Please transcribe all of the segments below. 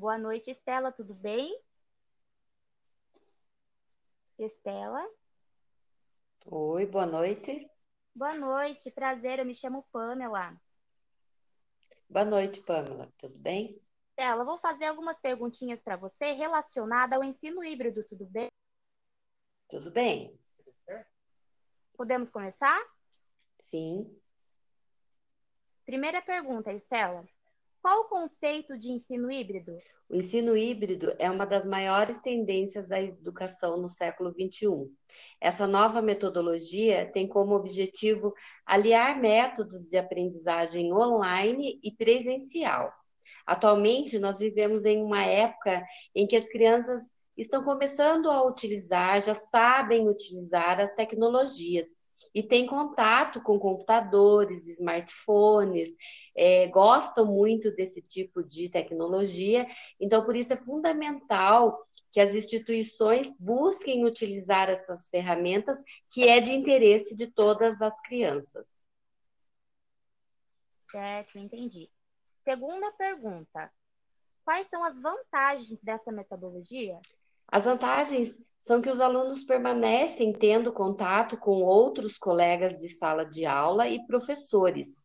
Boa noite, Estela, tudo bem? Estela? Oi, boa noite. Boa noite, prazer, eu me chamo Pamela. Boa noite, Pamela, tudo bem? Estela, vou fazer algumas perguntinhas para você relacionadas ao ensino híbrido, tudo bem? Tudo bem. Podemos começar? Sim. Primeira pergunta, Estela. Qual o conceito de ensino híbrido? O ensino híbrido é uma das maiores tendências da educação no século XXI. Essa nova metodologia tem como objetivo aliar métodos de aprendizagem online e presencial. Atualmente, nós vivemos em uma época em que as crianças estão começando a utilizar, já sabem utilizar as tecnologias e têm contato com computadores, smartphones, é, gostam muito desse tipo de tecnologia. Então, por isso é fundamental que as instituições busquem utilizar essas ferramentas, que é de interesse de todas as crianças. Certo, entendi. Segunda pergunta: quais são as vantagens dessa metodologia? As vantagens são que os alunos permanecem tendo contato com outros colegas de sala de aula e professores.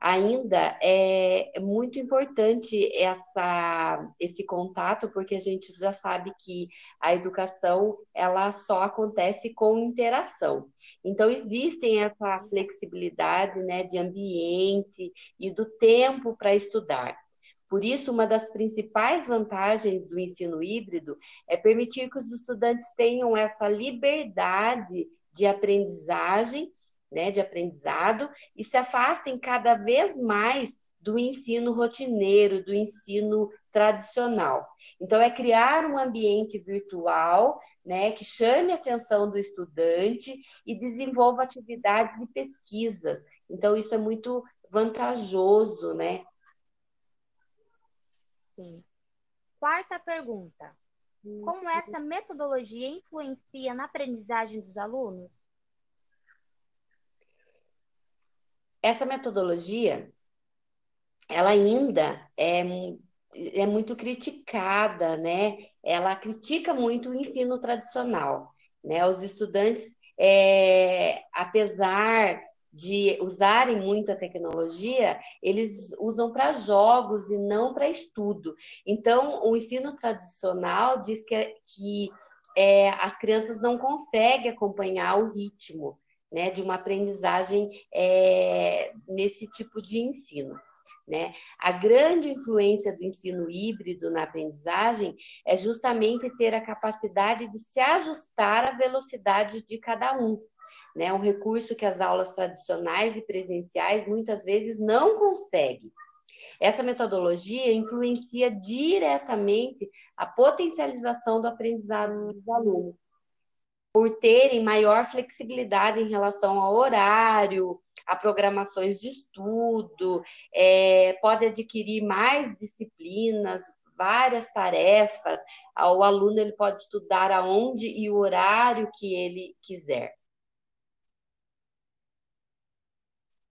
Ainda é muito importante essa, esse contato, porque a gente já sabe que a educação ela só acontece com interação. Então, existem essa flexibilidade né, de ambiente e do tempo para estudar. Por isso, uma das principais vantagens do ensino híbrido é permitir que os estudantes tenham essa liberdade de aprendizagem, né, de aprendizado, e se afastem cada vez mais do ensino rotineiro, do ensino tradicional. Então, é criar um ambiente virtual né, que chame a atenção do estudante e desenvolva atividades e pesquisas. Então, isso é muito vantajoso, né, Sim. Quarta pergunta. Como essa metodologia influencia na aprendizagem dos alunos? Essa metodologia, ela ainda é, é muito criticada, né? Ela critica muito o ensino tradicional, né? Os estudantes, é, apesar de usarem muito a tecnologia, eles usam para jogos e não para estudo. Então, o ensino tradicional diz que, que é, as crianças não conseguem acompanhar o ritmo né, de uma aprendizagem é, nesse tipo de ensino. Né? A grande influência do ensino híbrido na aprendizagem é justamente ter a capacidade de se ajustar à velocidade de cada um né? Um recurso que as aulas tradicionais e presenciais muitas vezes não conseguem. Essa metodologia influencia diretamente a potencialização do aprendizado dos alunos, por terem maior flexibilidade em relação ao horário, a programações de estudo, é, pode adquirir mais disciplinas, várias tarefas. O aluno ele pode estudar aonde e o horário que ele quiser.